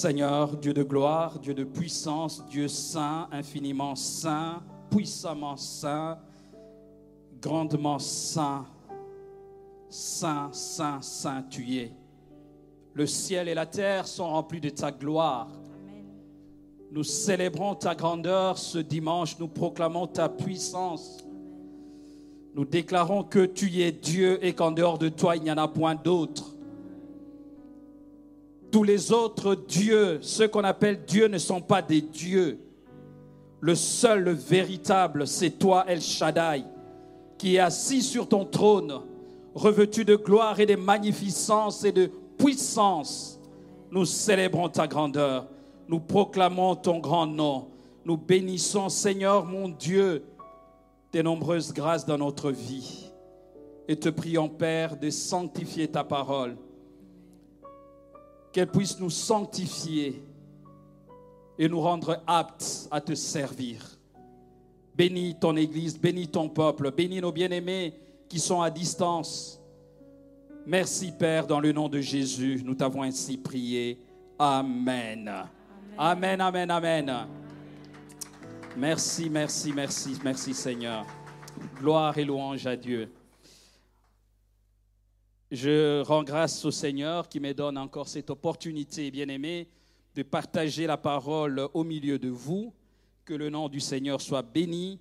Seigneur, Dieu de gloire, Dieu de puissance, Dieu saint, infiniment saint, puissamment saint, grandement saint, saint, saint, saint tu es. Le ciel et la terre sont remplis de ta gloire. Nous célébrons ta grandeur ce dimanche, nous proclamons ta puissance. Nous déclarons que tu es Dieu et qu'en dehors de toi, il n'y en a point d'autre. Tous les autres dieux, ceux qu'on appelle dieux, ne sont pas des dieux. Le seul, le véritable, c'est toi, El Shaddai, qui est assis sur ton trône, revêtu de gloire et de magnificence et de puissance. Nous célébrons ta grandeur, nous proclamons ton grand nom, nous bénissons, Seigneur mon Dieu, tes nombreuses grâces dans notre vie. Et te prions, Père, de sanctifier ta parole qu'elle puisse nous sanctifier et nous rendre aptes à te servir. Bénis ton Église, bénis ton peuple, bénis nos bien-aimés qui sont à distance. Merci Père, dans le nom de Jésus, nous t'avons ainsi prié. Amen. Amen, amen, amen. Merci, merci, merci, merci Seigneur. Gloire et louange à Dieu. Je rends grâce au Seigneur qui me donne encore cette opportunité, bien-aimé, de partager la parole au milieu de vous. Que le nom du Seigneur soit béni.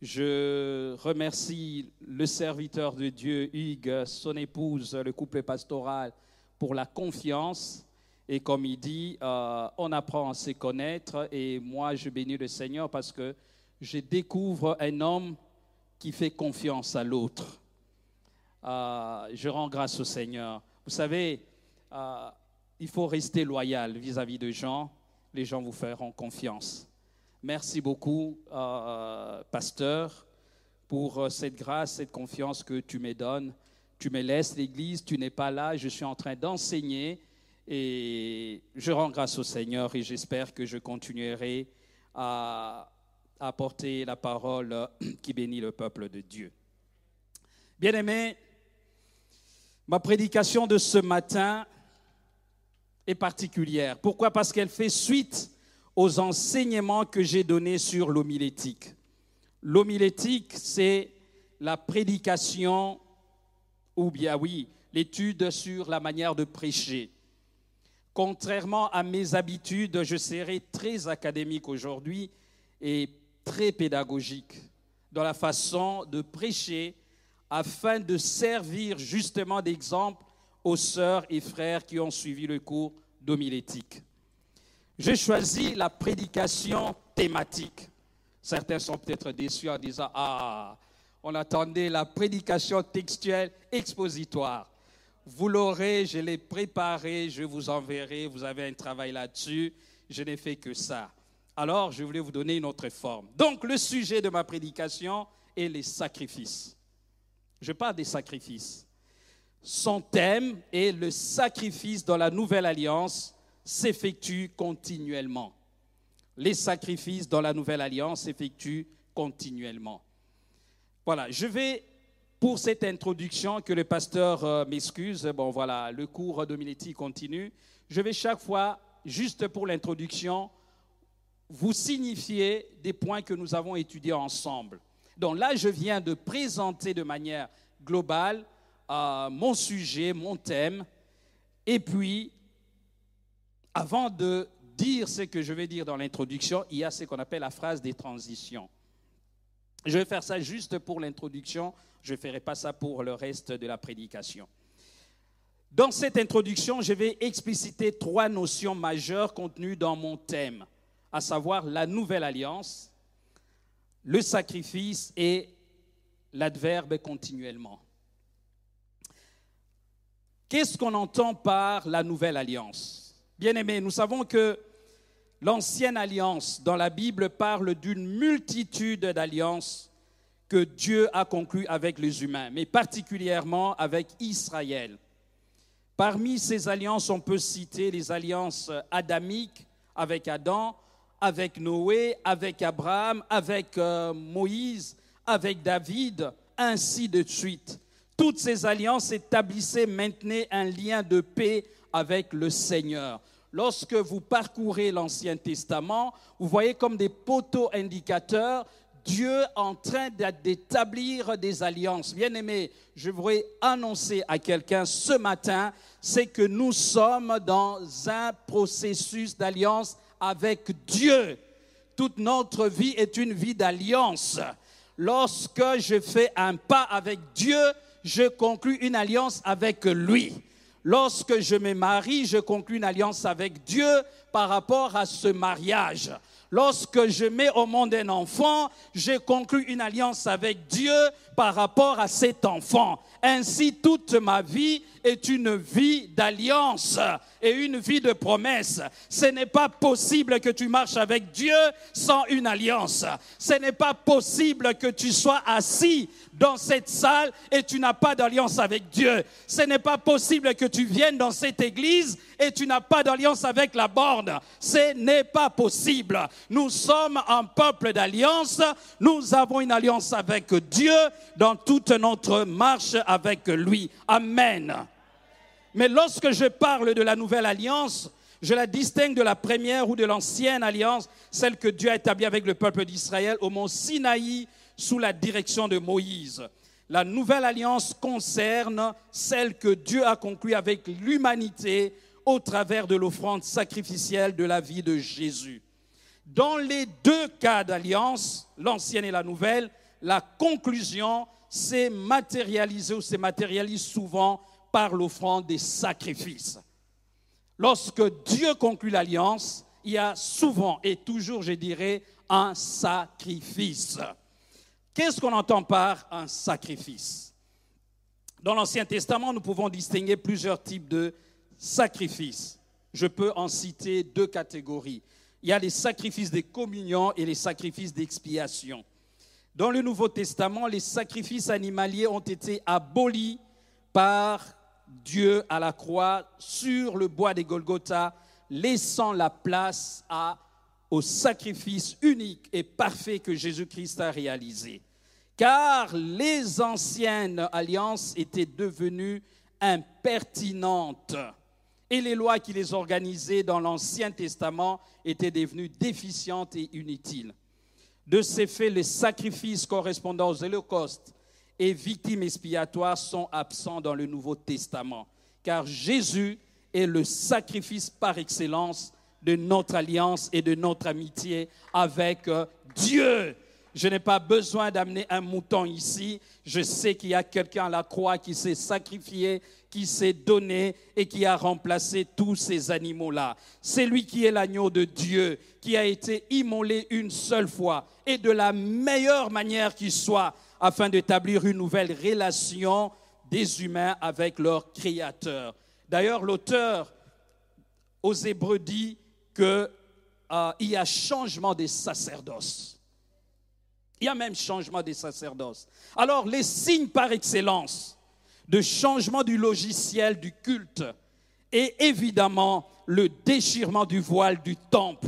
Je remercie le serviteur de Dieu, Hugues, son épouse, le couple pastoral, pour la confiance. Et comme il dit, euh, on apprend à se connaître. Et moi, je bénis le Seigneur parce que je découvre un homme qui fait confiance à l'autre. Euh, je rends grâce au Seigneur. Vous savez, euh, il faut rester loyal vis-à-vis de gens. Les gens vous feront confiance. Merci beaucoup, euh, pasteur, pour cette grâce, cette confiance que tu me donnes. Tu me laisses l'Église, tu n'es pas là, je suis en train d'enseigner et je rends grâce au Seigneur et j'espère que je continuerai à apporter la parole qui bénit le peuple de Dieu. Bien-aimés, Ma prédication de ce matin est particulière. Pourquoi? Parce qu'elle fait suite aux enseignements que j'ai donnés sur l'homilétique. L'homilétique, c'est la prédication, ou bien oui, l'étude sur la manière de prêcher. Contrairement à mes habitudes, je serai très académique aujourd'hui et très pédagogique dans la façon de prêcher afin de servir justement d'exemple aux sœurs et frères qui ont suivi le cours d'homilétique. J'ai choisi la prédication thématique. Certains sont peut-être déçus en disant Ah, on attendait la prédication textuelle expositoire. Vous l'aurez, je l'ai préparé, je vous enverrai, vous avez un travail là-dessus. Je n'ai fait que ça. Alors, je voulais vous donner une autre forme. Donc, le sujet de ma prédication est les sacrifices. Je parle des sacrifices. Son thème est le sacrifice dans la nouvelle alliance s'effectue continuellement. Les sacrifices dans la nouvelle alliance s'effectuent continuellement. Voilà, je vais, pour cette introduction, que le pasteur euh, m'excuse, bon voilà, le cours de continue, je vais chaque fois, juste pour l'introduction, vous signifier des points que nous avons étudiés ensemble. Donc là, je viens de présenter de manière globale euh, mon sujet, mon thème. Et puis, avant de dire ce que je vais dire dans l'introduction, il y a ce qu'on appelle la phrase des transitions. Je vais faire ça juste pour l'introduction, je ne ferai pas ça pour le reste de la prédication. Dans cette introduction, je vais expliciter trois notions majeures contenues dans mon thème. à savoir la nouvelle alliance, le sacrifice et l'adverbe continuellement. Qu'est-ce qu'on entend par la nouvelle alliance? Bien aimé, nous savons que l'ancienne alliance dans la Bible parle d'une multitude d'alliances que Dieu a conclues avec les humains, mais particulièrement avec Israël. Parmi ces alliances, on peut citer les alliances adamiques avec Adam, avec Noé, avec Abraham, avec euh, Moïse, avec David, ainsi de suite. Toutes ces alliances établissaient, maintenaient un lien de paix avec le Seigneur. Lorsque vous parcourez l'Ancien Testament, vous voyez comme des poteaux indicateurs Dieu en train d'établir des alliances. Bien aimé, je voudrais annoncer à quelqu'un ce matin, c'est que nous sommes dans un processus d'alliance avec Dieu. Toute notre vie est une vie d'alliance. Lorsque je fais un pas avec Dieu, je conclus une alliance avec lui. Lorsque je me marie, je conclus une alliance avec Dieu par rapport à ce mariage. Lorsque je mets au monde un enfant, je conclus une alliance avec Dieu par rapport à cet enfant. Ainsi, toute ma vie est une vie d'alliance et une vie de promesse. Ce n'est pas possible que tu marches avec Dieu sans une alliance. Ce n'est pas possible que tu sois assis dans cette salle et tu n'as pas d'alliance avec Dieu. Ce n'est pas possible que tu viennes dans cette église et tu n'as pas d'alliance avec la borne. Ce n'est pas possible. Nous sommes un peuple d'alliance. Nous avons une alliance avec Dieu dans toute notre marche avec lui. Amen. Mais lorsque je parle de la nouvelle alliance, je la distingue de la première ou de l'ancienne alliance, celle que Dieu a établie avec le peuple d'Israël au mont Sinaï sous la direction de Moïse. La nouvelle alliance concerne celle que Dieu a conclue avec l'humanité au travers de l'offrande sacrificielle de la vie de Jésus. Dans les deux cas d'alliance, l'ancienne et la nouvelle, la conclusion s'est matérialisée ou se matérialise souvent par l'offrande des sacrifices. Lorsque Dieu conclut l'alliance, il y a souvent et toujours, je dirais, un sacrifice. Qu'est-ce qu'on entend par un sacrifice? Dans l'Ancien Testament, nous pouvons distinguer plusieurs types de sacrifices. Je peux en citer deux catégories. Il y a les sacrifices de communion et les sacrifices d'expiation. Dans le Nouveau Testament, les sacrifices animaliers ont été abolis par Dieu à la croix sur le bois des Golgotha, laissant la place à, au sacrifice unique et parfait que Jésus-Christ a réalisé. Car les anciennes alliances étaient devenues impertinentes et les lois qui les organisaient dans l'Ancien Testament étaient devenues déficientes et inutiles. De ces faits, les sacrifices correspondant aux holocaustes et victimes expiatoires sont absents dans le Nouveau Testament, car Jésus est le sacrifice par excellence de notre alliance et de notre amitié avec euh, Dieu. Je n'ai pas besoin d'amener un mouton ici. Je sais qu'il y a quelqu'un à la croix qui s'est sacrifié, qui s'est donné et qui a remplacé tous ces animaux-là. C'est lui qui est l'agneau de Dieu, qui a été immolé une seule fois et de la meilleure manière qui soit, afin d'établir une nouvelle relation des humains avec leur Créateur. D'ailleurs, l'auteur aux Hébreux dit qu'il euh, y a changement des sacerdoces. Il y a même changement des sacerdoces. Alors, les signes par excellence de changement du logiciel du culte et évidemment le déchirement du voile du temple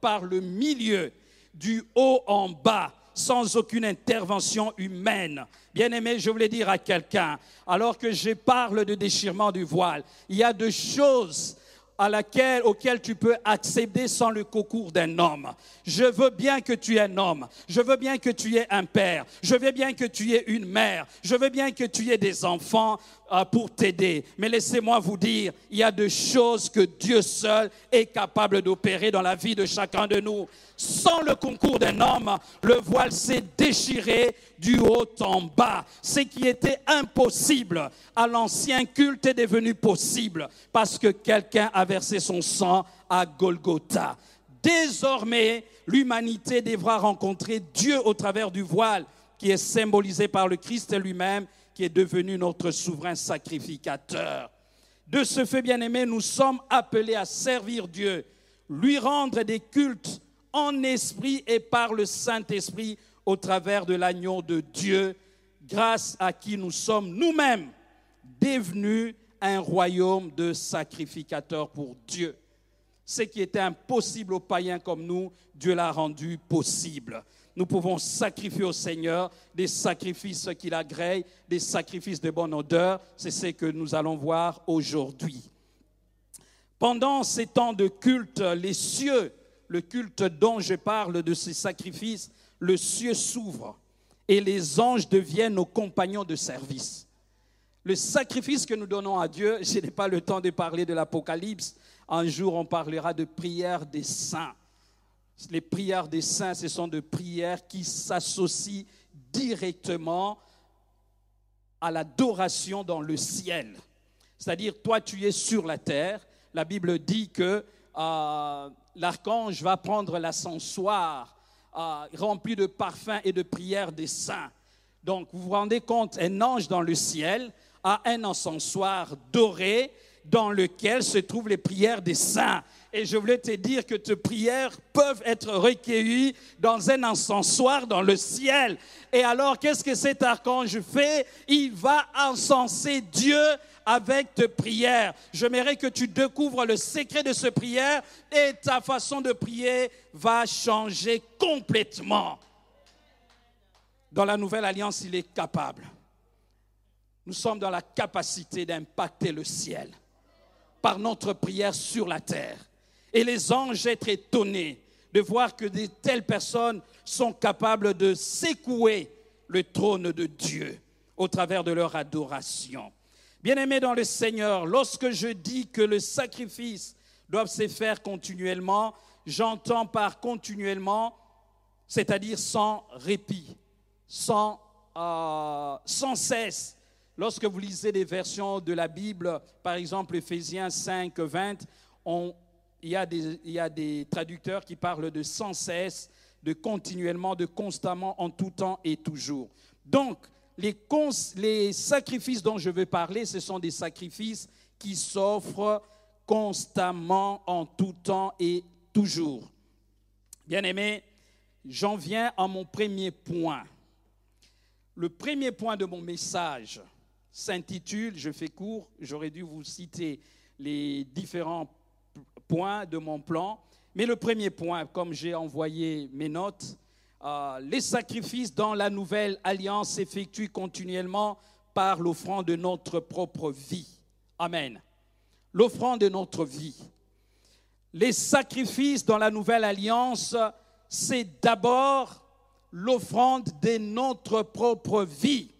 par le milieu, du haut en bas, sans aucune intervention humaine. Bien aimé, je voulais dire à quelqu'un, alors que je parle de déchirement du voile, il y a deux choses à laquelle, auquel tu peux accéder sans le concours d'un homme. Je veux bien que tu es un homme. Je veux bien que tu aies un père. Je veux bien que tu aies une mère. Je veux bien que tu aies des enfants pour t'aider. Mais laissez-moi vous dire, il y a des choses que Dieu seul est capable d'opérer dans la vie de chacun de nous. Sans le concours d'un homme, le voile s'est déchiré du haut en bas. Ce qui était impossible à l'ancien culte est devenu possible parce que quelqu'un a versé son sang à Golgotha. désormais, l'humanité devra rencontrer Dieu au travers du voile qui est symbolisé par le Christ lui-même, qui est devenu notre souverain sacrificateur. De ce fait, bien-aimé, nous sommes appelés à servir Dieu, lui rendre des cultes en esprit et par le Saint-Esprit au travers de l'agneau de Dieu, grâce à qui nous sommes nous-mêmes devenus un royaume de sacrificateurs pour Dieu. Ce qui était impossible aux païens comme nous, Dieu l'a rendu possible. Nous pouvons sacrifier au Seigneur des sacrifices qu'il agrée, des sacrifices de bonne odeur. C'est ce que nous allons voir aujourd'hui. Pendant ces temps de culte, les cieux, le culte dont je parle de ces sacrifices, le cieux s'ouvre et les anges deviennent nos compagnons de service. Le sacrifice que nous donnons à Dieu, je n'ai pas le temps de parler de l'Apocalypse. Un jour, on parlera de prières des saints. Les prières des saints, ce sont des prières qui s'associent directement à l'adoration dans le ciel. C'est-à-dire, toi, tu es sur la terre. La Bible dit que euh, l'archange va prendre l'ascensoir euh, rempli de parfums et de prières des saints. Donc, vous vous rendez compte, un ange dans le ciel a un encensoir doré dans lequel se trouvent les prières des saints. Et je voulais te dire que tes prières peuvent être recueillies dans un encensoir dans le ciel. Et alors, qu'est-ce que cet archange fait? Il va encenser Dieu avec tes prières. J'aimerais que tu découvres le secret de ce prière et ta façon de prier va changer complètement. Dans la nouvelle alliance, il est capable. Nous sommes dans la capacité d'impacter le ciel par notre prière sur la terre. Et les anges être étonnés de voir que de telles personnes sont capables de secouer le trône de Dieu au travers de leur adoration. Bien-aimés dans le Seigneur, lorsque je dis que le sacrifice doit se faire continuellement, j'entends par continuellement, c'est-à-dire sans répit, sans, euh, cesse. Lorsque vous lisez des versions de la Bible, par exemple Ephésiens 5, 20, on, il y, a des, traducteurs qui parlent de sans cesse, de continuellement, de constamment, en tout temps et toujours. Donc, les, les sacrifices dont je veux parler, ce sont des sacrifices qui s'offrent constamment, en tout temps et toujours. Bien aimé, j'en viens à mon premier point. Le premier point de mon message s'intitule, je fais court, j'aurais dû vous citer les différents point de mon plan. Mais le premier point, comme j'ai envoyé mes notes, euh, les sacrifices dans la nouvelle alliance s'effectuent continuellement par l'offrande de notre propre vie. Amen. L'offrande de notre vie. Les sacrifices dans la nouvelle alliance, c'est d'abord l'offrande de notre propre vie.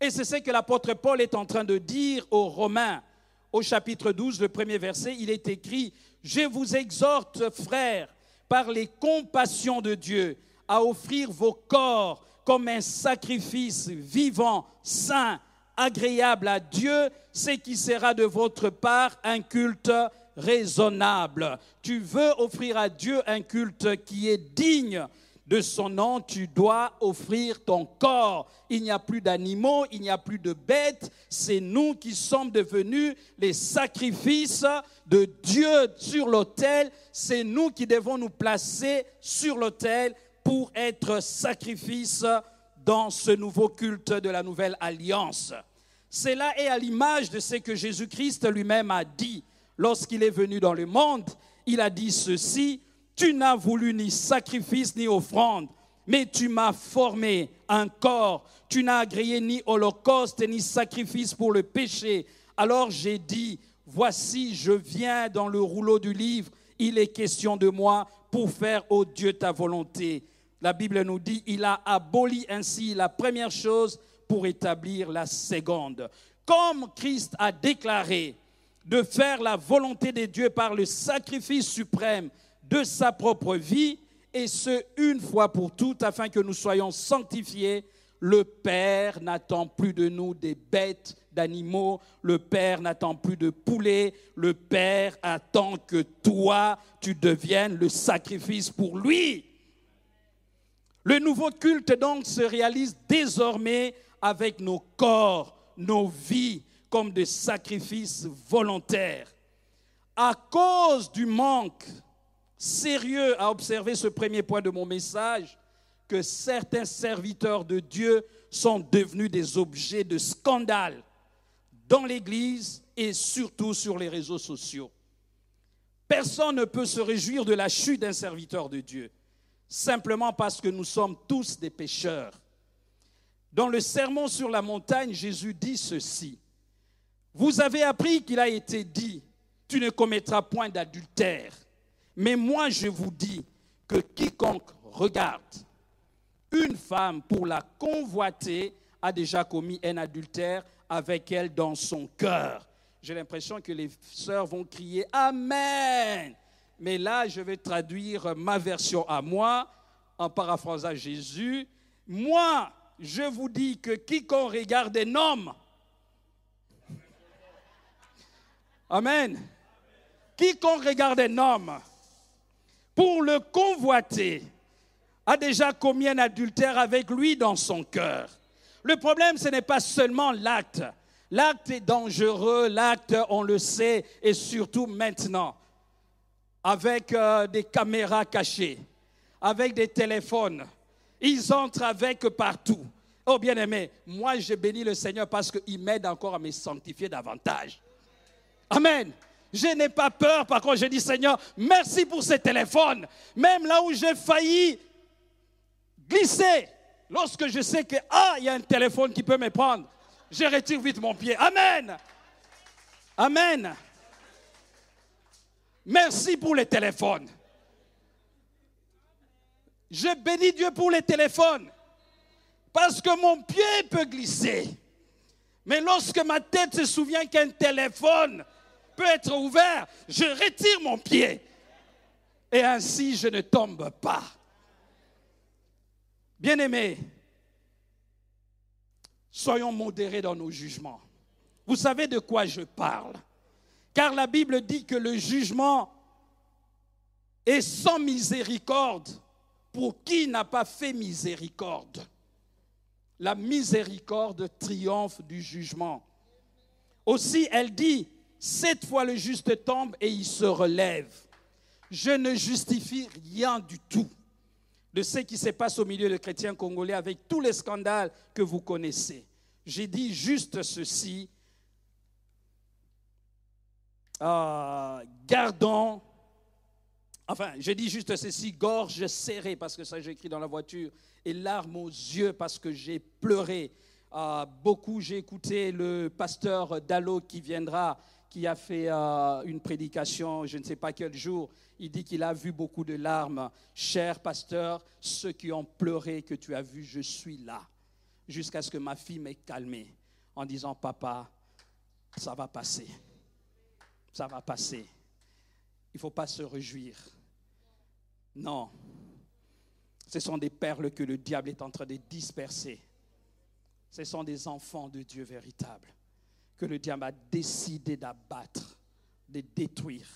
Et c'est ce que l'apôtre Paul est en train de dire aux Romains au chapitre 12, le premier verset, il est écrit, Je vous exhorte, frères, par les compassions de Dieu, à offrir vos corps comme un sacrifice vivant, saint, agréable à Dieu, ce qui sera de votre part un culte raisonnable. Tu veux offrir à Dieu un culte qui est digne de son nom, tu dois offrir ton corps. Il n'y a plus d'animaux, il n'y a plus de bêtes. C'est nous qui sommes devenus les sacrifices de Dieu sur l'autel. C'est nous qui devons nous placer sur l'autel pour être sacrifices dans ce nouveau culte de la nouvelle alliance. Cela est à l'image de ce que Jésus-Christ lui-même a dit lorsqu'il est venu dans le monde. Il a dit ceci, tu n'as voulu ni sacrifice ni offrande, mais tu m'as formé un corps. Tu n'as agréé ni holocauste ni sacrifice pour le péché. Alors j'ai dit, voici, je viens dans le rouleau du livre. Il est question de moi pour faire, ô Dieu, ta volonté. La Bible nous dit, il a aboli ainsi la première chose pour établir la seconde. Comme Christ a déclaré de faire la volonté de Dieu par le sacrifice suprême, de sa propre vie, et ce, une fois pour toutes, afin que nous soyons sanctifiés. Le Père n'attend plus de nous des bêtes d'animaux, le Père n'attend plus de poulets, le Père attend que toi, tu deviennes le sacrifice pour lui. Le nouveau culte donc se réalise désormais avec nos corps, nos vies, comme des sacrifices volontaires. À cause du manque sérieux à observer ce premier point de mon message, que certains serviteurs de Dieu sont devenus des objets de scandale dans l'Église et surtout sur les réseaux sociaux. Personne ne peut se réjouir de la chute d'un serviteur de Dieu, simplement parce que nous sommes tous des pécheurs. Dans le sermon sur la montagne, Jésus dit ceci. Vous avez appris qu'il a été dit, tu ne commettras point d'adultère. Mais moi, je vous dis que quiconque regarde une femme pour la convoiter a déjà commis un adultère avec elle dans son cœur. J'ai l'impression que les sœurs vont crier Amen. Mais là, je vais traduire ma version à moi en paraphrasant Jésus. Moi, je vous dis que quiconque regarde un homme, Amen. Quiconque regarde un homme pour le convoiter a déjà commis un adultère avec lui dans son cœur. Le problème, ce n'est pas seulement l'acte. L'acte est dangereux, l'acte, on le sait, et surtout maintenant, avec euh, des caméras cachées, avec des téléphones. Ils entrent avec partout. Oh bien-aimé, moi je bénis le Seigneur parce qu'il m'aide encore à me sanctifier davantage. Amen. Je n'ai pas peur, par contre, je dis Seigneur, merci pour ces téléphones. Même là où j'ai failli glisser, lorsque je sais que, ah, il y a un téléphone qui peut me prendre, je retire vite mon pied. Amen. Amen. Merci pour les téléphones. Je bénis Dieu pour les téléphones. Parce que mon pied peut glisser. Mais lorsque ma tête se souvient qu'un téléphone peut être ouvert, je retire mon pied. Et ainsi, je ne tombe pas. Bien-aimés, soyons modérés dans nos jugements. Vous savez de quoi je parle. Car la Bible dit que le jugement est sans miséricorde pour qui n'a pas fait miséricorde. La miséricorde triomphe du jugement. Aussi, elle dit, cette fois le juste tombe et il se relève. Je ne justifie rien du tout de ce qui se passe au milieu des chrétiens congolais avec tous les scandales que vous connaissez. J'ai dit juste ceci. Euh, gardons, enfin, j'ai dit juste ceci, gorge serrée, parce que ça j'ai écrit dans la voiture, et larmes aux yeux parce que j'ai pleuré. Euh, beaucoup, j'ai écouté le pasteur Dallo qui viendra qui a fait euh, une prédication, je ne sais pas quel jour, il dit qu'il a vu beaucoup de larmes. Cher pasteur, ceux qui ont pleuré que tu as vu, je suis là. Jusqu'à ce que ma fille m'ait calmé en disant, papa, ça va passer. Ça va passer. Il ne faut pas se réjouir. Non. Ce sont des perles que le diable est en train de disperser. Ce sont des enfants de Dieu véritables que le diable a décidé d'abattre, de détruire.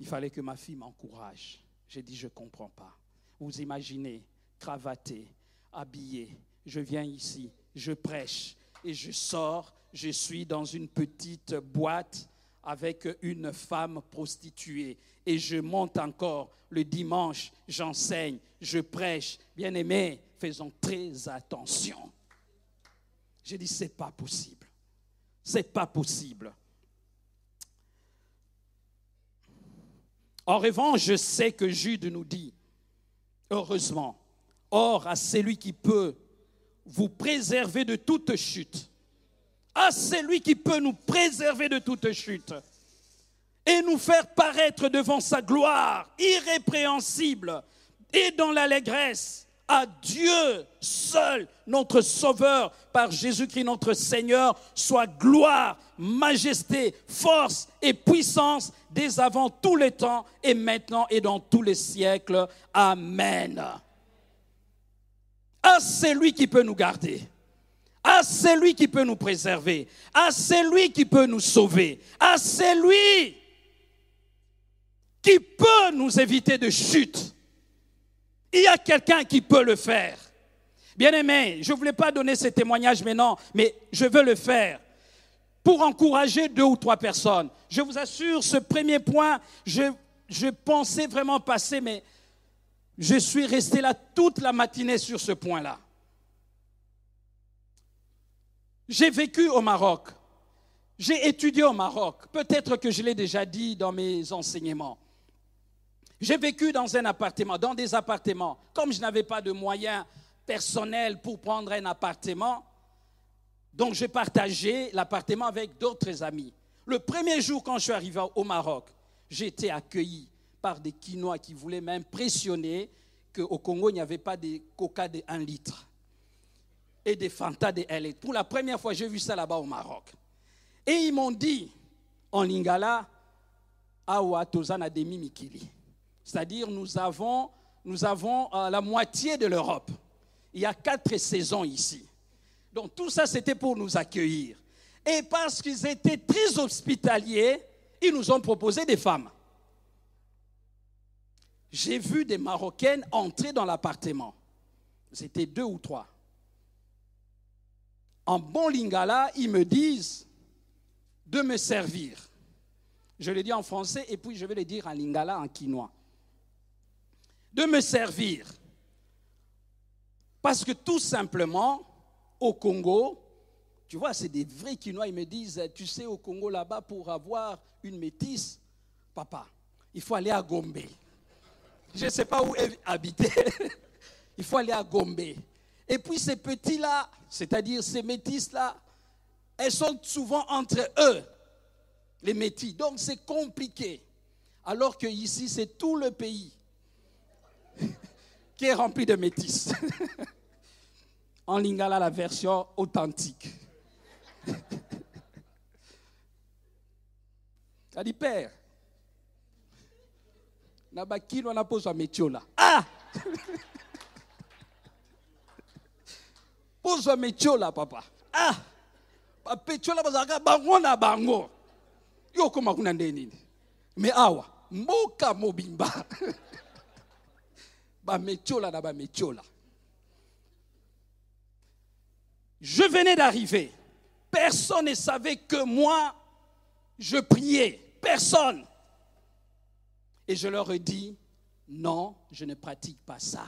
Il fallait que ma fille m'encourage. J'ai dit, je ne comprends pas. Vous imaginez, cravaté, habillé, je viens ici, je prêche et je sors, je suis dans une petite boîte avec une femme prostituée et je monte encore le dimanche, j'enseigne, je prêche. Bien aimé, faisons très attention. J'ai dit, c'est pas possible. C'est pas possible. En revanche, je sais que Jude nous dit, heureusement, or à celui qui peut vous préserver de toute chute, à celui qui peut nous préserver de toute chute et nous faire paraître devant sa gloire irrépréhensible et dans l'allégresse à Dieu seul, notre Sauveur, par Jésus-Christ notre Seigneur, soit gloire, majesté, force et puissance dès avant tous les temps et maintenant et dans tous les siècles. Amen. À celui qui peut nous garder, à celui qui peut nous préserver, à celui qui peut nous sauver, à celui qui peut nous éviter de chute. Il y a quelqu'un qui peut le faire. Bien-aimé, je ne voulais pas donner ce témoignage maintenant, mais je veux le faire pour encourager deux ou trois personnes. Je vous assure, ce premier point, je, je pensais vraiment passer, mais je suis resté là toute la matinée sur ce point-là. J'ai vécu au Maroc. J'ai étudié au Maroc. Peut-être que je l'ai déjà dit dans mes enseignements. J'ai vécu dans un appartement, dans des appartements. Comme je n'avais pas de moyens personnels pour prendre un appartement, donc j'ai partagé l'appartement avec d'autres amis. Le premier jour quand je suis arrivé au Maroc, j'ai été accueilli par des Quinois qui voulaient m'impressionner qu'au Congo, il n'y avait pas de coca de 1 litre et des Fanta de 1 litre. Pour la première fois, j'ai vu ça là-bas au Maroc. Et ils m'ont dit en lingala, Awa Tozana Demi Mikili. C'est-à-dire, nous avons, nous avons euh, la moitié de l'Europe. Il y a quatre saisons ici. Donc, tout ça, c'était pour nous accueillir. Et parce qu'ils étaient très hospitaliers, ils nous ont proposé des femmes. J'ai vu des Marocaines entrer dans l'appartement. C'était deux ou trois. En bon lingala, ils me disent de me servir. Je le dis en français et puis je vais le dire en lingala, en quinois de me servir. Parce que tout simplement, au Congo, tu vois, c'est des vrais Quinois, ils me disent, tu sais, au Congo là-bas, pour avoir une métisse, papa, il faut aller à Gombe. Je ne sais pas où habiter. il faut aller à Gombe. Et puis ces petits-là, c'est-à-dire ces métisses-là, elles sont souvent entre eux, les métis. Donc c'est compliqué. Alors que ici, c'est tout le pays qui est rempli de métis. en lingala, la version authentique. Ça dit, père, nabakino na poswa metiola. Ah! poswa metiola, papa. Ah! bapetiola bazalaka bango na bango yo kuna nde nini me awa mboka mobimba Je venais d'arriver. Personne ne savait que moi, je priais. Personne. Et je leur ai dit, non, je ne pratique pas ça.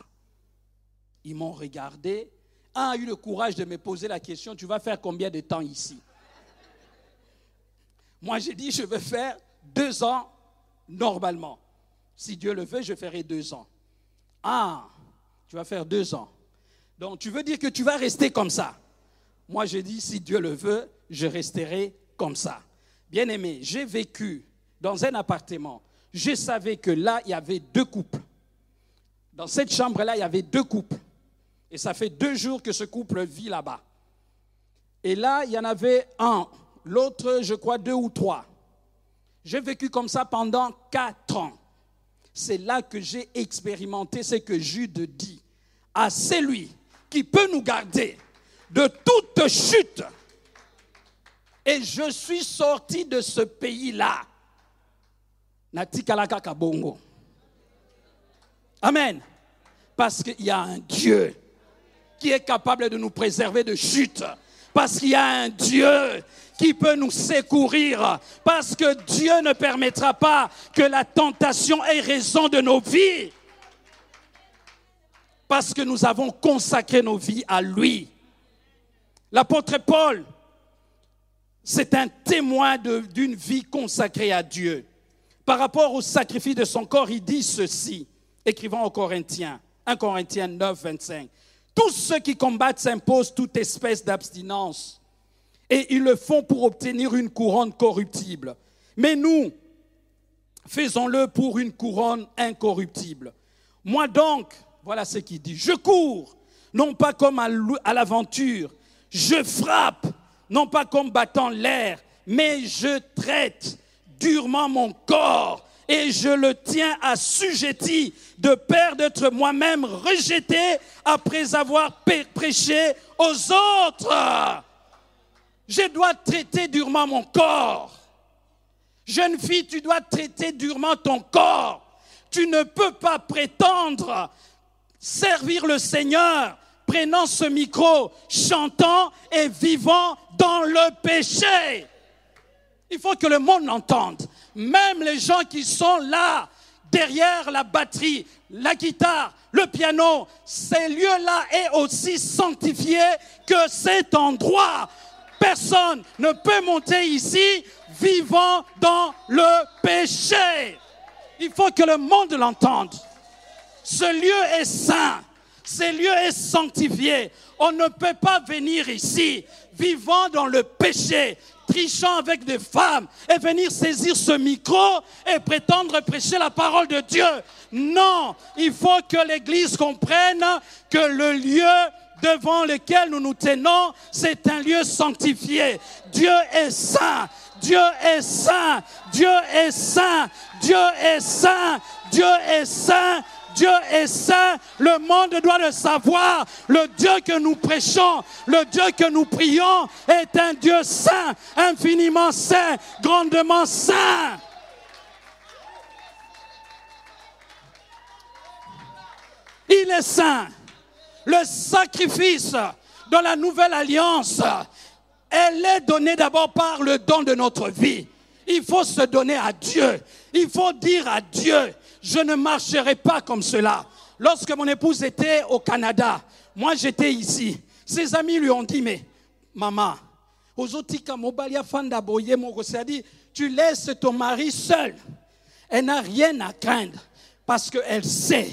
Ils m'ont regardé. Un a eu le courage de me poser la question, tu vas faire combien de temps ici? Moi, j'ai dit, je veux faire deux ans normalement. Si Dieu le veut, je ferai deux ans. Ah, tu vas faire deux ans. Donc tu veux dire que tu vas rester comme ça. Moi je dis, si Dieu le veut, je resterai comme ça. Bien aimé, j'ai vécu dans un appartement. Je savais que là, il y avait deux couples. Dans cette chambre-là, il y avait deux couples. Et ça fait deux jours que ce couple vit là-bas. Et là, il y en avait un. L'autre, je crois, deux ou trois. J'ai vécu comme ça pendant quatre ans c'est là que j'ai expérimenté ce que Jude dit. À celui qui peut nous garder de toute chute. Et je suis sorti de ce pays-là. Bongo. Amen. Parce qu'il y a un Dieu qui est capable de nous préserver de chute. Parce qu'il y a un Dieu qui peut nous secourir. Parce que Dieu ne permettra pas que la tentation ait raison de nos vies. Parce que nous avons consacré nos vies à lui. L'apôtre Paul, c'est un témoin d'une vie consacrée à Dieu. Par rapport au sacrifice de son corps, il dit ceci, écrivant aux Corinthiens, 1 Corinthiens 9, 25. Tous ceux qui combattent s'imposent toute espèce d'abstinence et ils le font pour obtenir une couronne corruptible. Mais nous, faisons-le pour une couronne incorruptible. Moi donc, voilà ce qu'il dit, je cours, non pas comme à l'aventure, je frappe, non pas comme battant l'air, mais je traite durement mon corps et je le tiens assujetti de peur d'être moi-même rejeté après avoir prêché aux autres. Je dois traiter durement mon corps. Jeune fille, tu dois traiter durement ton corps. Tu ne peux pas prétendre servir le Seigneur prenant ce micro, chantant et vivant dans le péché. Il faut que le monde l'entende. Même les gens qui sont là, derrière la batterie, la guitare, le piano, ces lieux-là est aussi sanctifié que cet endroit. Personne ne peut monter ici vivant dans le péché. Il faut que le monde l'entende. Ce lieu est saint. Ce lieu est sanctifié. On ne peut pas venir ici vivant dans le péché, trichant avec des femmes et venir saisir ce micro et prétendre prêcher la parole de Dieu. Non, il faut que l'Église comprenne que le lieu devant lequel nous nous tenons, c'est un lieu sanctifié. Dieu est saint. Dieu est saint. Dieu est saint. Dieu est saint. Dieu est saint. Dieu est saint. Le monde doit le savoir. Le Dieu que nous prêchons, le Dieu que nous prions est un Dieu saint, infiniment saint, grandement saint. Il est saint. Le sacrifice dans la nouvelle alliance, elle est donnée d'abord par le don de notre vie. Il faut se donner à Dieu. Il faut dire à Dieu, je ne marcherai pas comme cela. Lorsque mon épouse était au Canada, moi j'étais ici. Ses amis lui ont dit, mais maman, dit, tu laisses ton mari seul. Elle n'a rien à craindre parce qu'elle sait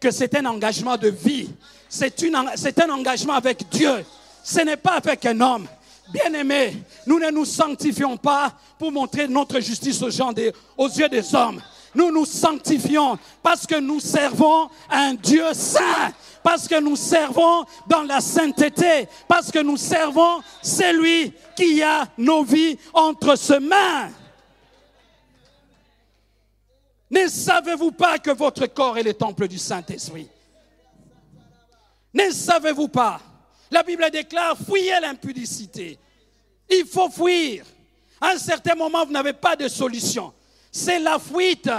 que c'est un engagement de vie. C'est un engagement avec Dieu. Ce n'est pas avec un homme. Bien-aimés, nous ne nous sanctifions pas pour montrer notre justice aux, gens aux yeux des hommes nous nous sanctifions parce que nous servons un Dieu saint, parce que nous servons dans la sainteté, parce que nous servons celui qui a nos vies entre ses mains. Ne savez-vous pas que votre corps est le temple du Saint-Esprit? Ne savez-vous pas? La Bible déclare, fuyez l'impudicité. Il faut fuir. À un certain moment, vous n'avez pas de solution c'est la fuite.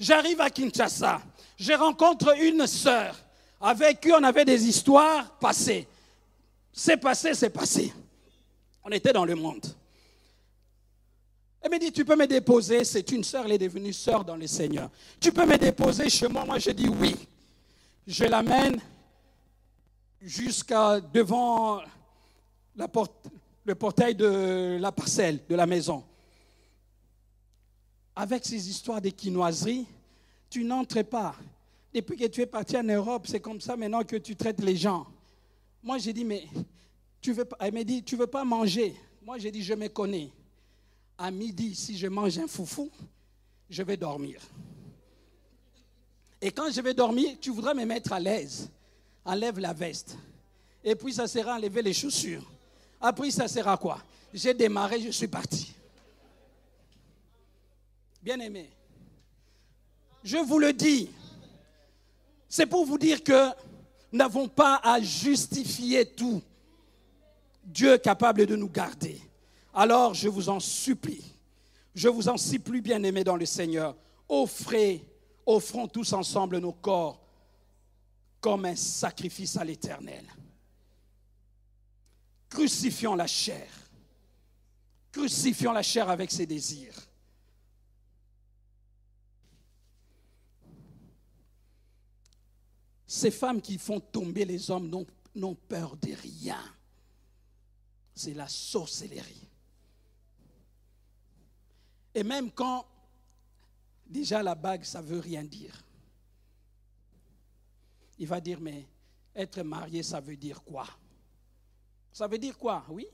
J'arrive à Kinshasa, je rencontre une sœur avec qui on avait des histoires passées. C'est passé, c'est passé. On était dans le monde. Elle me dit, tu peux me déposer, c'est une sœur, elle est devenue sœur dans le Seigneur. Tu peux me déposer chez moi Moi, je dis oui. Je l'amène jusqu'à devant le portail de la parcelle, de la maison avec ces histoires d'équinoiserie, tu n'entres pas. Depuis que tu es parti en Europe, c'est comme ça maintenant que tu traites les gens. Moi, j'ai dit, mais tu veux pas, elle m'a dit, tu veux pas manger. Moi, j'ai dit, je me connais. À midi, si je mange un foufou, je vais dormir. Et quand je vais dormir, tu voudras me mettre à l'aise. Enlève la veste. Et puis, ça sera enlever les chaussures. Après, ça sera quoi? J'ai démarré, je suis parti. Bien-aimés, je vous le dis, c'est pour vous dire que nous n'avons pas à justifier tout. Dieu est capable de nous garder. Alors je vous en supplie, je vous en supplie, bien-aimés dans le Seigneur, offrez, offrons tous ensemble nos corps comme un sacrifice à l'Éternel. Crucifions la chair. Crucifions la chair avec ses désirs. Ces femmes qui font tomber les hommes n'ont peur de rien. C'est la sorcellerie. Et même quand déjà la bague, ça ne veut rien dire. Il va dire, mais être marié, ça veut dire quoi? Ça veut dire quoi? Oui?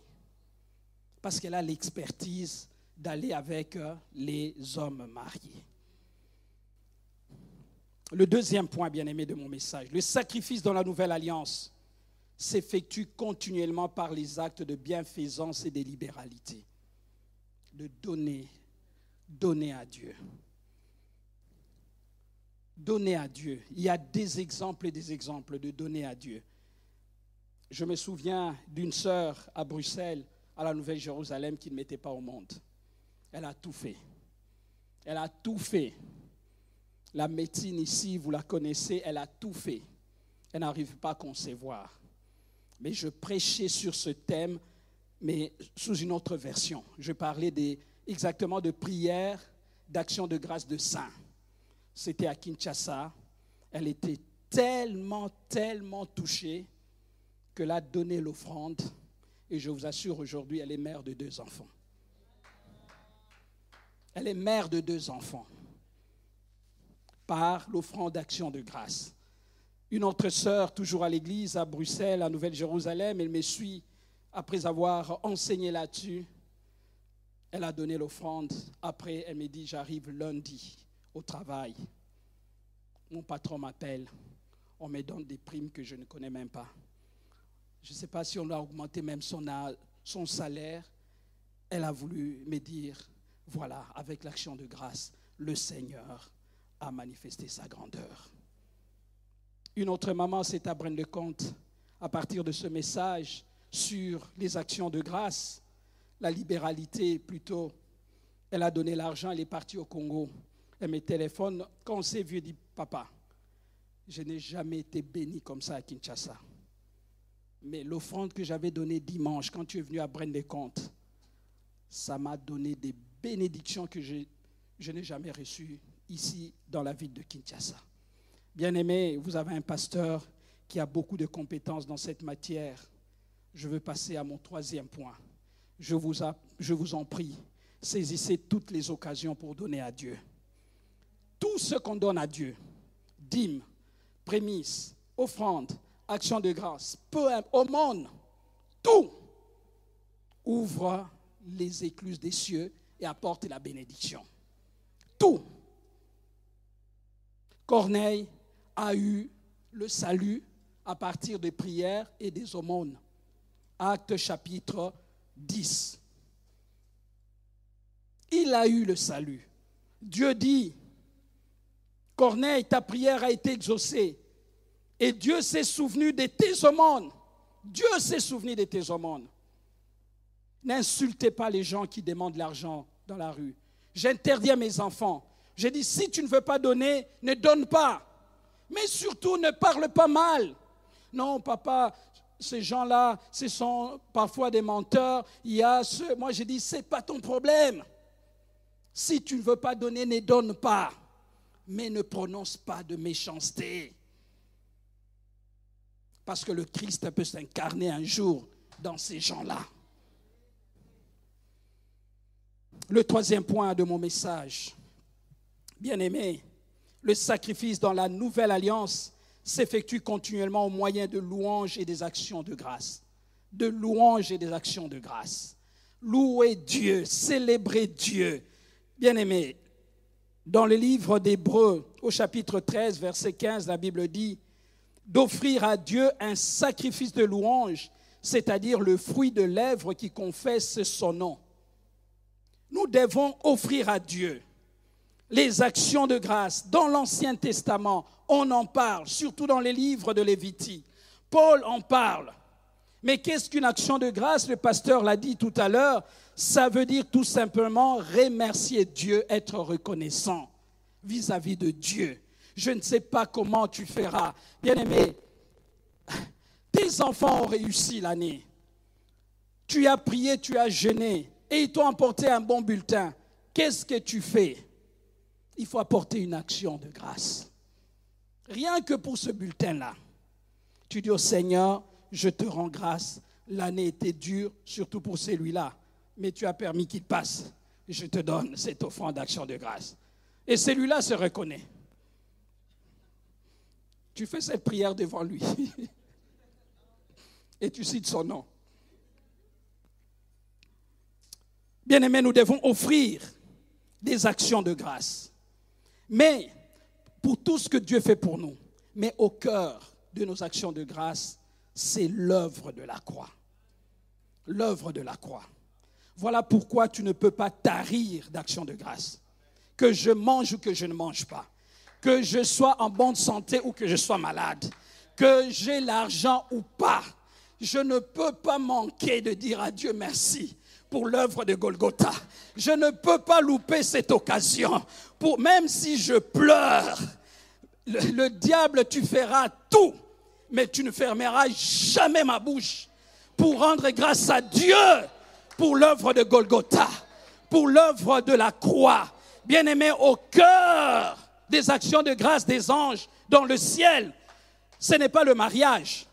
Parce qu'elle a l'expertise d'aller avec euh, les hommes mariés. Le deuxième point, bien aimé, de mon message, le sacrifice dans la nouvelle alliance s'effectue continuellement par les actes de bienfaisance et de libéralité. De donner, donner à Dieu. Donner à Dieu. Il y a des exemples et des exemples de donner à Dieu. Je me souviens d'une sœur à Bruxelles, à la Nouvelle-Jérusalem, qui ne mettait pas au monde. Elle a tout fait. Elle a tout fait. La médecine ici, vous la connaissez, elle a tout fait. Elle n'arrive pas à concevoir. Mais je prêchais sur ce thème, mais sous une autre version. Je parlais exactement de prière, d'action de grâce de saint. C'était à Kinshasa. Elle était tellement, tellement touchée qu'elle a donné l'offrande. Et je vous assure, aujourd'hui, elle est mère de deux enfants. Elle est mère de deux enfants par l'offrande d'action de grâce. Une autre sœur, toujours à l'église à Bruxelles, à Nouvelle-Jérusalem, elle me suit après avoir enseigné là-dessus. Elle a donné l'offrande. Après, elle me dit, j'arrive lundi au travail. Mon patron m'appelle. On me donne des primes que je ne connais même pas. Je ne sais pas si on a augmenté même son, son salaire. Elle a voulu me dire, voilà, avec l'action de grâce, le Seigneur a manifesté sa grandeur. Une autre maman s'est à de compte à partir de ce message sur les actions de grâce, la libéralité plutôt. Elle a donné l'argent, elle est partie au Congo. Elle me téléphone. Quand on s'est vu, elle dit Papa, je n'ai jamais été béni comme ça à Kinshasa. Mais l'offrande que j'avais donnée dimanche, quand tu es venu à Brenne Comptes, ça m'a donné des bénédictions que je, je n'ai jamais reçues ici dans la ville de Kinshasa. Bien-aimé, vous avez un pasteur qui a beaucoup de compétences dans cette matière. Je veux passer à mon troisième point. Je vous, je vous en prie, saisissez toutes les occasions pour donner à Dieu. Tout ce qu'on donne à Dieu, dîmes, prémices, offrandes, actions de grâce, peu au monde, tout ouvre les écluses des cieux et apporte la bénédiction. Tout. Corneille a eu le salut à partir des prières et des aumônes. Acte chapitre 10. Il a eu le salut. Dieu dit, Corneille, ta prière a été exaucée. Et Dieu s'est souvenu de tes aumônes. Dieu s'est souvenu de tes aumônes. N'insultez pas les gens qui demandent l'argent dans la rue. J'interdis à mes enfants. J'ai dit, si tu ne veux pas donner, ne donne pas. Mais surtout, ne parle pas mal. Non, papa, ces gens-là, ce sont parfois des menteurs. Il y a ce... Moi, j'ai dit, ce n'est pas ton problème. Si tu ne veux pas donner, ne donne pas. Mais ne prononce pas de méchanceté. Parce que le Christ peut s'incarner un jour dans ces gens-là. Le troisième point de mon message. Bien-aimé, le sacrifice dans la nouvelle alliance s'effectue continuellement au moyen de louanges et des actions de grâce. De louanges et des actions de grâce. Louer Dieu, célébrer Dieu. Bien-aimé, dans le livre d'Hébreux, au chapitre 13, verset 15, la Bible dit d'offrir à Dieu un sacrifice de louange, c'est-à-dire le fruit de lèvres qui confesse son nom. Nous devons offrir à Dieu les actions de grâce. Dans l'Ancien Testament, on en parle, surtout dans les livres de Lévitique. Paul en parle. Mais qu'est-ce qu'une action de grâce? Le pasteur l'a dit tout à l'heure. Ça veut dire tout simplement remercier Dieu, être reconnaissant vis-à-vis de Dieu. Je ne sais pas comment tu feras. Bien aimé, tes enfants ont réussi l'année. Tu as prié, tu as jeûné et ils t'ont apporté un bon bulletin. Qu'est-ce que tu fais? Il faut apporter une action de grâce. Rien que pour ce bulletin-là. Tu dis au Seigneur, je te rends grâce. L'année était dure, surtout pour celui-là. Mais tu as permis qu'il passe. Je te donne cette offrande d'action de grâce. Et celui-là se reconnaît. Tu fais cette prière devant lui. Et tu cites son nom. Bien-aimés, nous devons offrir des actions de grâce. Mais pour tout ce que Dieu fait pour nous, mais au cœur de nos actions de grâce, c'est l'œuvre de la croix. L'œuvre de la croix. Voilà pourquoi tu ne peux pas tarir d'actions de grâce. Que je mange ou que je ne mange pas. que je sois en bonne santé ou que je sois malade, que j'ai l'argent ou pas, je ne peux pas manquer de dire à Dieu merci pour l'œuvre de Golgotha. Je ne peux pas louper cette occasion. Pour, même si je pleure, le, le diable, tu feras tout, mais tu ne fermeras jamais ma bouche pour rendre grâce à Dieu pour l'œuvre de Golgotha, pour l'œuvre de la croix. Bien-aimé, au cœur des actions de grâce des anges dans le ciel, ce n'est pas le mariage.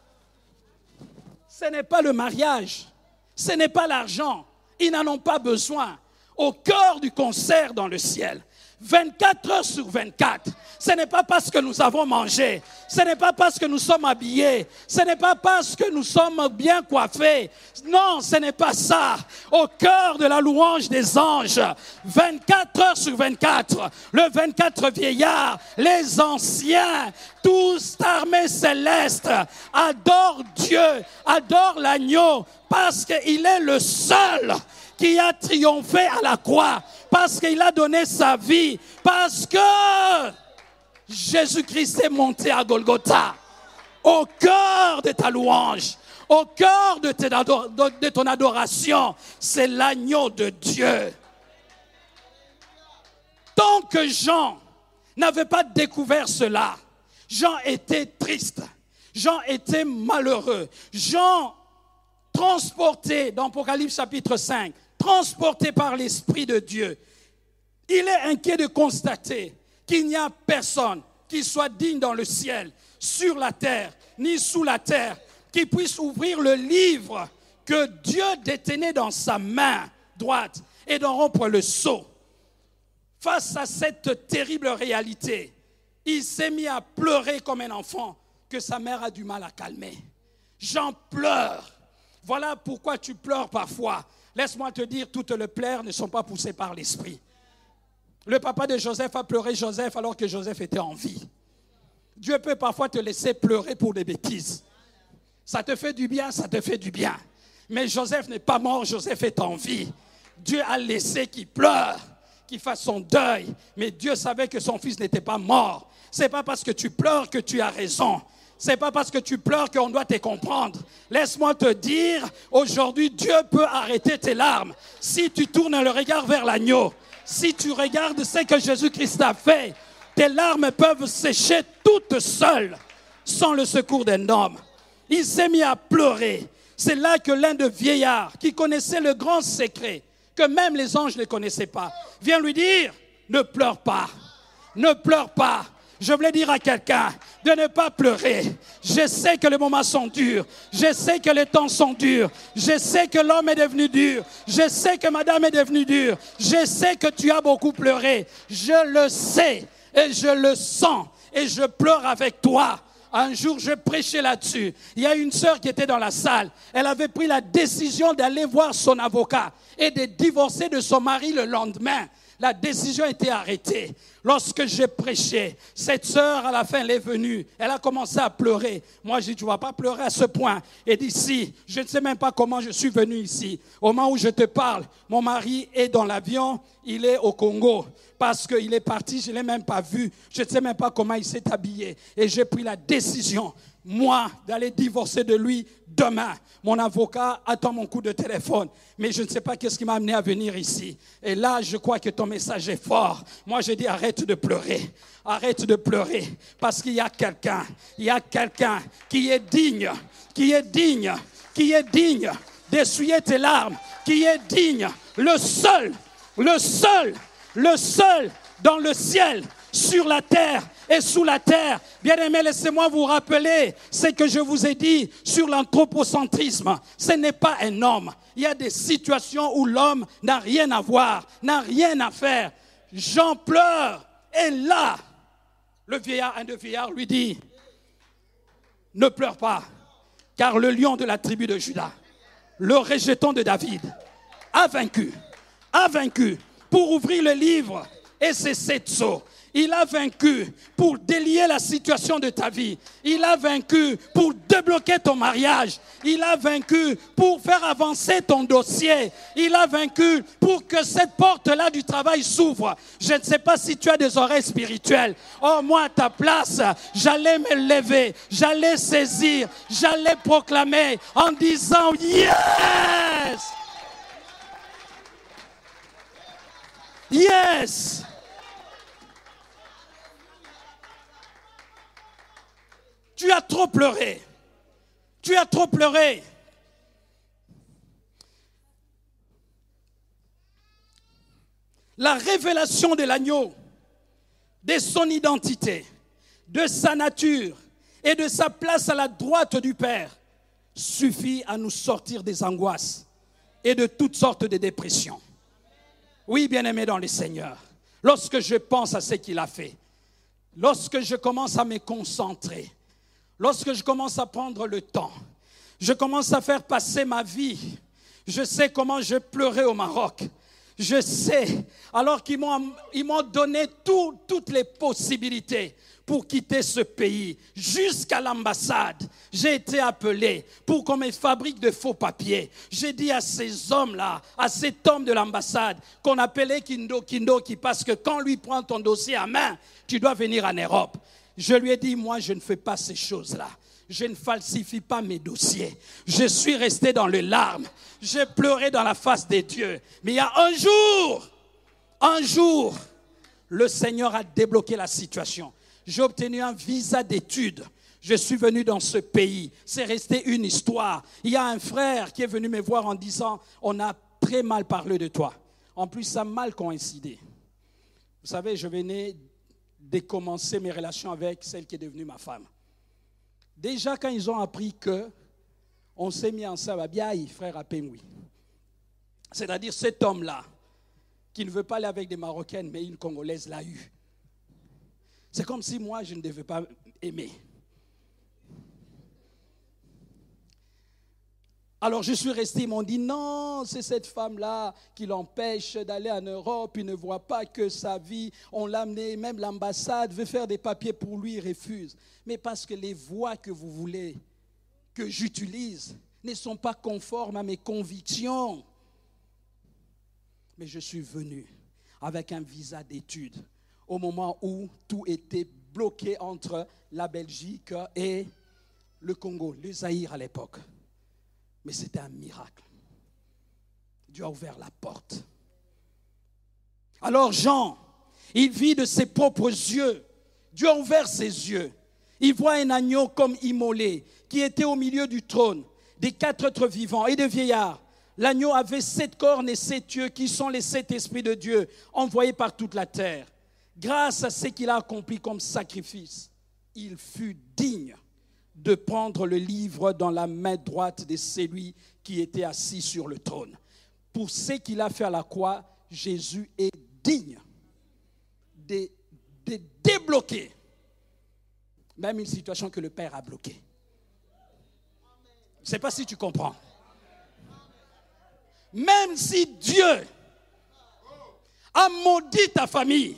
Ce n'est pas le mariage. Ce n'est pas l'argent. Ils n'en ont pas besoin. Au cœur du concert dans le ciel, 24 heures sur 24. Ce n'est pas parce que nous avons mangé, ce n'est pas parce que nous sommes habillés, ce n'est pas parce que nous sommes bien coiffés. Non, ce n'est pas ça. Au cœur de la louange des anges, 24 heures sur 24, le 24 vieillards, les anciens, tous armés célestes, adorent Dieu, adorent l'agneau, parce qu'il est le seul qui a triomphé à la croix, parce qu'il a donné sa vie, parce que Jésus-Christ est monté à Golgotha, au cœur de ta louange, au cœur de, ton adoration, c'est l'agneau de Dieu. Tant que Jean n'avait pas découvert cela, Jean était triste, Jean était malheureux, Jean transporté dans Apocalypse chapitre 5, transporté par l'Esprit de Dieu, il est inquiet de constater qu'il n'y a personne qui soit digne dans le ciel, sur la terre, ni sous la terre, qui puisse ouvrir le livre que Dieu détenait dans sa main droite et d'en rompre le sceau. Face à cette terrible réalité, il s'est mis à pleurer comme un enfant que sa mère a du mal à calmer. J'en pleure. Voilà pourquoi tu pleures parfois. Laisse-moi te dire, toutes les pleurs ne sont pas poussées par l'esprit. Le papa de Joseph a pleuré Joseph alors que Joseph était en vie. Dieu peut parfois te laisser pleurer pour des bêtises. Ça te fait du bien, ça te fait du bien. Mais Joseph n'est pas mort, Joseph est en vie. Dieu a laissé qu'il pleure, qu'il fasse son deuil. Mais Dieu savait que son fils n'était pas mort. C'est pas parce que tu pleures que tu as raison. C'est pas parce que tu pleures qu'on doit te comprendre. Laisse-moi te dire, aujourd'hui, Dieu peut arrêter tes larmes si tu tournes le regard vers l'agneau. Si tu regardes ce que Jésus-Christ a fait, tes larmes peuvent sécher toutes seules, sans le secours d'un homme. Il s'est mis à pleurer. C'est là que l'un de vieillards, qui connaissait le grand secret, que même les anges ne connaissaient pas, vient lui dire, ne pleure pas, ne pleure pas. Je voulais dire à quelqu'un de ne pas pleurer. Je sais que les moments sont durs. Je sais que les temps sont durs. Je sais que l'homme est devenu dur. Je sais que madame est devenue dure. Je sais que tu as beaucoup pleuré. Je le sais et je le sens et je pleure avec toi. Un jour, je prêchais là-dessus. Il y a une sœur qui était dans la salle. Elle avait pris la décision d'aller voir son avocat et de divorcer de son mari le lendemain la décision a été arrêtée. Lorsque j'ai prêché, cette sœur, à la fin, elle est venue. Elle a commencé à pleurer. Moi, j'ai dit, tu ne vas pas pleurer à ce point. Et d'ici, je ne sais même pas comment je suis venu ici. Au moment où je te parle, mon mari est dans l'avion, il est au Congo. Parce qu'il est parti, je ne l'ai même pas vu. Je ne sais même pas comment il s'est habillé. Et j'ai pris la décision moi, d'aller divorcer de lui demain. Mon avocat attend mon coup de téléphone, mais je ne sais pas qu'est-ce qui m'a amené à venir ici. Et là, je crois que ton message est fort. Moi, je dis arrête de pleurer. Arrête de pleurer parce qu'il y a quelqu'un, il y a quelqu'un qui est digne, qui est digne, qui est digne d'essuyer tes larmes, qui est digne, le seul, le seul, le seul dans le ciel, sur la terre et sous la terre. Bien-aimés, laissez-moi vous rappeler ce que je vous ai dit sur l'anthropocentrisme. Ce n'est pas un homme. Il y a des situations où l'homme n'a rien à voir, n'a rien à faire. J'en pleure. Et là, le vieillard, un de vieillards lui dit, ne pleure pas, car le lion de la tribu de Judas, le rejeton de David, a vaincu, a vaincu pour ouvrir le livre et c'est Setso. Il a vaincu pour délier la situation de ta vie. Il a vaincu pour débloquer ton mariage. Il a vaincu pour faire avancer ton dossier. Il a vaincu pour que cette porte-là du travail s'ouvre. Je ne sais pas si tu as des oreilles spirituelles. Oh, moi, à ta place, j'allais me lever, j'allais saisir, j'allais proclamer en disant Yes! Yes! Tu as trop pleuré. Tu as trop pleuré. La révélation de l'agneau, de son identité, de sa nature et de sa place à la droite du Père suffit à nous sortir des angoisses et de toutes sortes de dépressions. Oui, bien-aimé dans le Seigneur, lorsque je pense à ce qu'il a fait, lorsque je commence à me concentrer, lorsque je commence à prendre le temps, je commence à faire passer ma vie. Je sais comment je pleurais au Maroc. Je sais, alors qu'ils m'ont donné toutes les possibilités pour quitter ce pays, jusqu'à l'ambassade. J'ai été appelé pour qu'on me fabrique de faux papiers. J'ai dit à ces hommes-là, à cet homme de l'ambassade, qu'on appelait Kindo Kindo, parce que quand lui prend ton dossier à main, tu dois venir en Europe. Je lui ai dit, moi, je ne fais pas ces choses-là. Je ne falsifie pas mes dossiers. Je suis resté dans les larmes. J'ai pleuré dans la face des dieux. Mais il y a un jour, un jour, le Seigneur a débloqué la situation. J'ai obtenu un visa d'études. Je suis venu dans ce pays. C'est resté une histoire. Il y a un frère qui est venu me voir en disant, on a très mal parlé de toi. En plus, ça a mal coïncidé. Vous savez, je venais de commencer mes relations avec celle qui est devenue ma femme. Déjà, quand ils ont appris que on s'est mis ensemble, bien, frère à C'est-à-dire cet homme-là, qui ne veut pas aller avec des Marocaines, mais une Congolaise l'a eu. C'est comme si moi, je ne devais pas aimer. Alors je suis resté, ils m'ont dit non, c'est cette femme-là qui l'empêche d'aller en Europe, il ne voit pas que sa vie, on l'a amené, même l'ambassade veut faire des papiers pour lui, il refuse. Mais parce que les voies que vous voulez que j'utilise ne sont pas conformes à mes convictions. Mais je suis venu avec un visa d'études au moment où tout était bloqué entre la Belgique et le Congo, le Zaïre à l'époque. Mais c'était un miracle. Dieu a ouvert la porte. Alors Jean, il vit de ses propres yeux. Dieu a ouvert ses yeux. Il voit un agneau comme immolé qui était au milieu du trône, des quatre êtres vivants et des vieillards. L'agneau avait sept cornes et sept yeux qui sont les sept esprits de Dieu envoyés par toute la terre grâce à ce qu'il a accompli comme sacrifice, il fut digne de prendre le livre dans la main droite de celui qui était assis sur le trône. Pour ce qu'il a fait à la croix, Jésus est digne de, débloquer même une situation que le Père a bloquée. Je ne sais pas si tu comprends. Même si Dieu a maudit ta famille,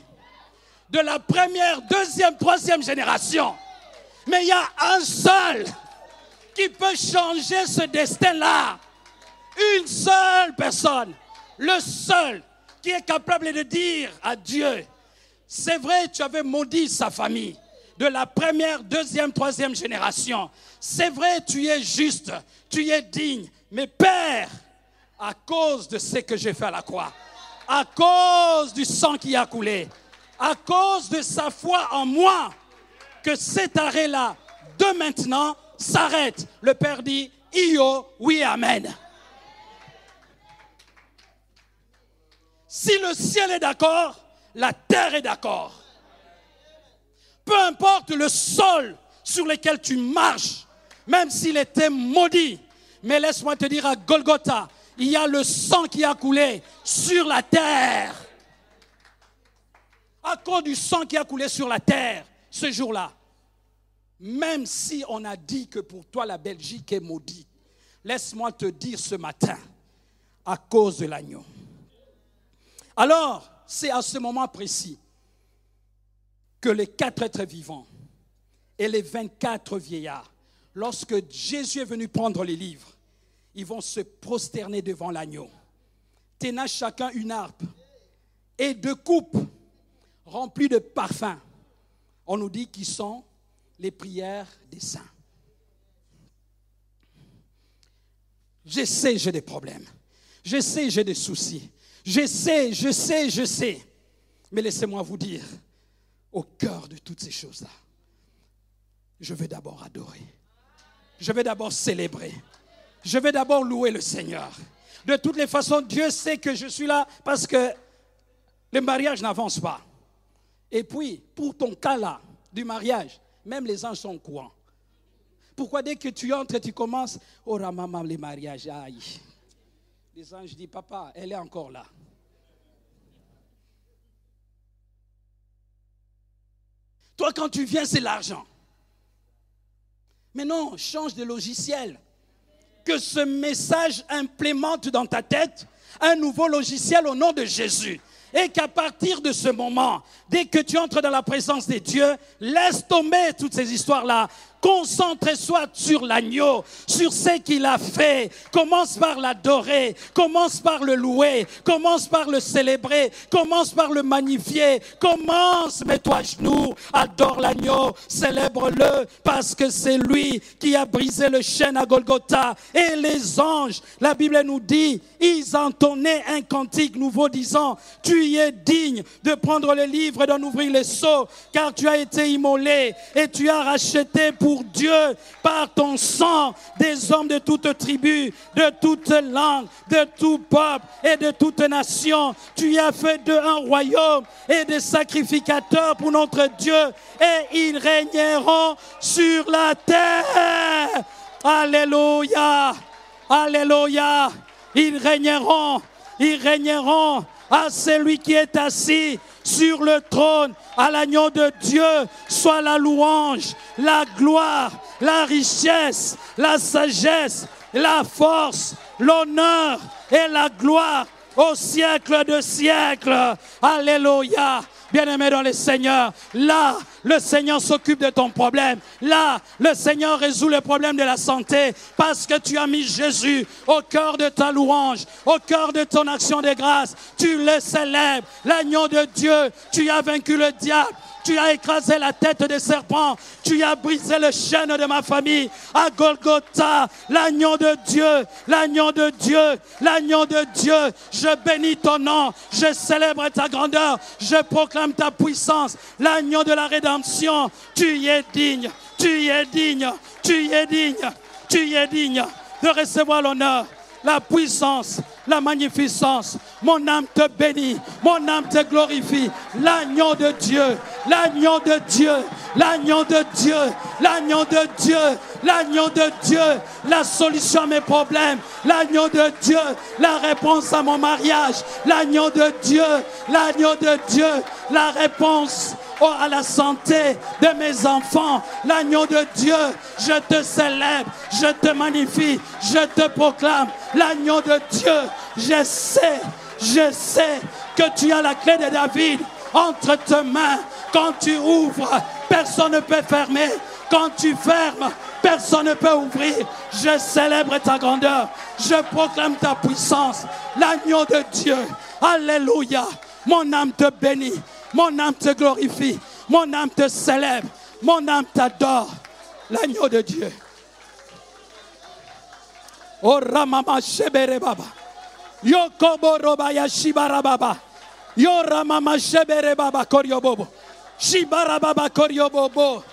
de la première, deuxième, troisième génération. Mais il y a un seul qui peut changer ce destin-là. Une seule personne. Le seul qui est capable de dire à Dieu, c'est vrai, tu avais maudit sa famille de la première, deuxième, troisième génération. C'est vrai, tu es juste, tu es digne. Mais Père, à cause de ce que j'ai fait à la croix, à cause du sang qui a coulé, à cause de sa foi en moi, que cet arrêt-là, de maintenant, s'arrête. Le Père dit, Io, oui, Amen. Si le ciel est d'accord, la terre est d'accord. Peu importe le sol sur lequel tu marches, même s'il était maudit, mais laisse-moi te dire à Golgotha, il y a le sang qui a coulé sur la terre à cause du sang qui a coulé sur la terre ce jour-là. Même si on a dit que pour toi la Belgique est maudite, laisse-moi te dire ce matin, à cause de l'agneau. Alors, c'est à ce moment précis que les quatre êtres vivants et les 24 vieillards, lorsque Jésus est venu prendre les livres, ils vont se prosterner devant l'agneau, tenant chacun une harpe et deux coupes remplies de parfums. On nous dit qu'ils sont les prières des saints. Je sais, j'ai des problèmes. Je sais, j'ai des soucis. Je sais, je sais, je sais. Mais laissez-moi vous dire, au cœur de toutes ces choses-là, je vais d'abord adorer. Je vais d'abord célébrer. Je vais d'abord louer le Seigneur. De toutes les façons, Dieu sait que je suis là parce que le mariage n'avance pas. Et puis, pour ton cas là, du mariage, même les anges sont au courant. Pourquoi dès que tu entres, tu commences, oh maman, les mariages, aïe. Les anges disent, papa, elle est encore là. Toi, quand tu viens, c'est l'argent. Mais non, change de logiciel. Que ce message implémente dans ta tête un nouveau logiciel au nom de Jésus. Et qu'à partir de ce moment, dès que tu entres dans la présence des dieux, laisse tomber toutes ces histoires-là. Concentre-toi sur l'agneau, sur ce qu'il a fait. Commence par l'adorer, commence par le louer, commence par le célébrer, commence par le magnifier. Commence, mets-toi à genoux, adore l'agneau, célèbre-le, parce que c'est lui qui a brisé le chêne à Golgotha. Et les anges, la Bible nous dit, ils entonnaient un cantique nouveau disant, tu es digne de prendre le livre et d'en ouvrir les seaux, car tu as été immolé et tu as racheté pour Dieu par ton sang des hommes de toute tribu, de toute langue, de tout peuple et de toute nation. Tu as fait de un royaume et des sacrificateurs pour notre Dieu et ils régneront sur la terre. Alléluia. Alléluia. Ils régneront. Ils régneront à celui qui est assis sur le trône, à l'agneau de Dieu, soit la louange, la gloire, la richesse, la sagesse, la force, l'honneur et la gloire au siècle de siècles. Alléluia. Bien-aimé dans le Seigneur, là, le Seigneur s'occupe de ton problème. Là, le Seigneur résout le problème de la santé parce que tu as mis Jésus au cœur de ta louange, au cœur de ton action de grâce. Tu le célèbres, l'agneau de Dieu. Tu as vaincu le diable. Tu as écrasé la tête des serpents. Tu as brisé le chêne de ma famille. À Golgotha, l'agneau de Dieu, l'agneau de Dieu, l'agneau de Dieu. Je bénis ton nom. Je célèbre ta grandeur. Je proclame ta puissance. L'agneau de la rédemption. Tu es digne. Tu es digne. Tu es digne. Tu es digne de recevoir l'honneur, la puissance, la magnificence. Mon âme te bénit, mon âme te glorifie. L'agneau de Dieu, l'agneau de Dieu, l'agneau de Dieu, l'agneau de Dieu, l'agneau de Dieu, la solution à mes problèmes, l'agneau de Dieu, la réponse à mon mariage, l'agneau de Dieu, l'agneau de Dieu, la réponse oh, à la santé de mes enfants, l'agneau de Dieu, je te célèbre, je te magnifie, je te proclame, l'agneau de Dieu, je sais, je sais que tu as la clé de David entre tes mains. Quand tu ouvres, personne ne peut fermer. Quand tu fermes, personne ne peut ouvrir. Je célèbre ta grandeur. Je proclame ta puissance. L'agneau de Dieu. Alléluia. Mon âme te bénit. Mon âme te glorifie. Mon âme te célèbre. Mon âme t'adore. L'agneau de Dieu. Oh Ramama Shebere Baba. Yokobo Robaya Shibara Baba. Yo Ramama Shebere Baba Koryobobo. Shibara Baba Koryobobo.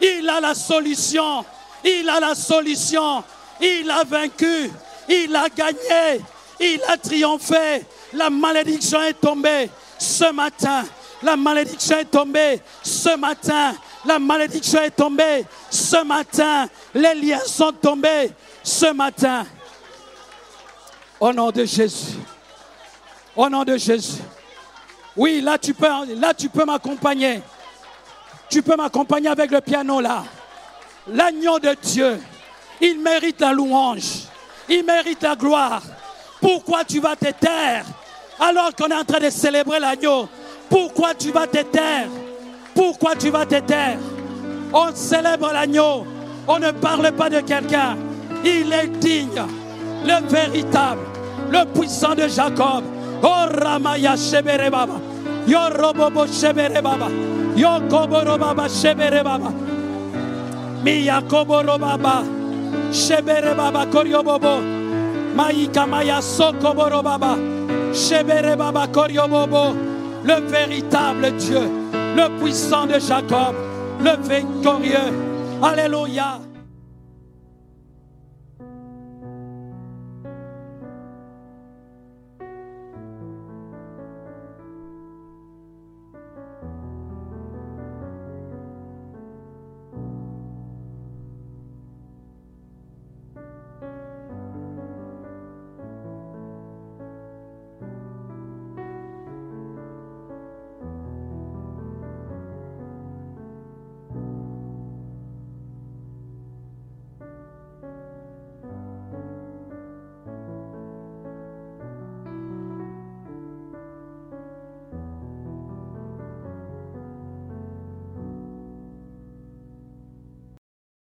Il a la solution. Il a la solution. Il a vaincu. Il a gagné. Il a triomphé. La malédiction est tombée ce matin. La malédiction est tombée ce matin. La malédiction est tombée ce matin. Les liens sont tombés ce matin. Au nom de Jésus. Au nom de Jésus. Oui, là tu peux, là tu peux m'accompagner. Tu peux m'accompagner avec le piano là. L'agneau de Dieu, il mérite la louange. Il mérite la gloire. Pourquoi tu vas te taire Alors qu'on est en train de célébrer l'agneau, pourquoi tu vas te taire? Pourquoi tu vas te taire? On célèbre l'agneau. On ne parle pas de quelqu'un. Il est digne, le véritable, le puissant de Jacob. Oh Ramaya Shebere Baba. Yo Robobo Shebere Baba. Yo Koboro Baba Shebere Baba. Miya Koboro Baba. Shebere Baba Koryo Bobo. Maïka Maya Sokoboro Baba. Shebere Baba Koryo Bobo. Le véritable Dieu, le puissant de Jacob, le victorieux. Alléluia.